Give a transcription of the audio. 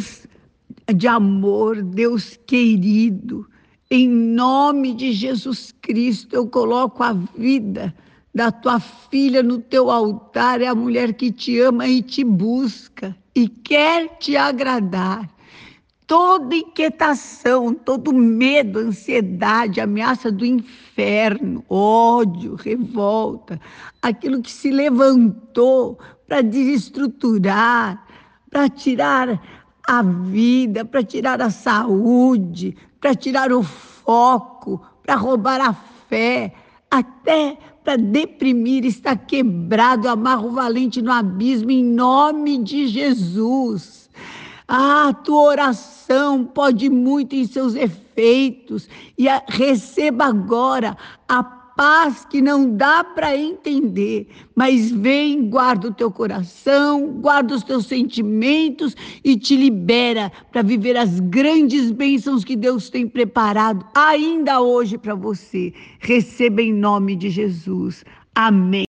Deus de amor, Deus querido, em nome de Jesus Cristo, eu coloco a vida da tua filha no teu altar, é a mulher que te ama e te busca e quer te agradar. Toda inquietação, todo medo, ansiedade, ameaça do inferno, ódio, revolta, aquilo que se levantou para desestruturar, para tirar a vida, para tirar a saúde, para tirar o foco, para roubar a fé, até para deprimir, está quebrado, amarro valente no abismo, em nome de Jesus. Ah, tua oração pode muito em seus efeitos e a, receba agora a paz que não dá para entender, mas vem, guarda o teu coração, guarda os teus sentimentos e te libera para viver as grandes bênçãos que Deus tem preparado ainda hoje para você. Receba em nome de Jesus. Amém.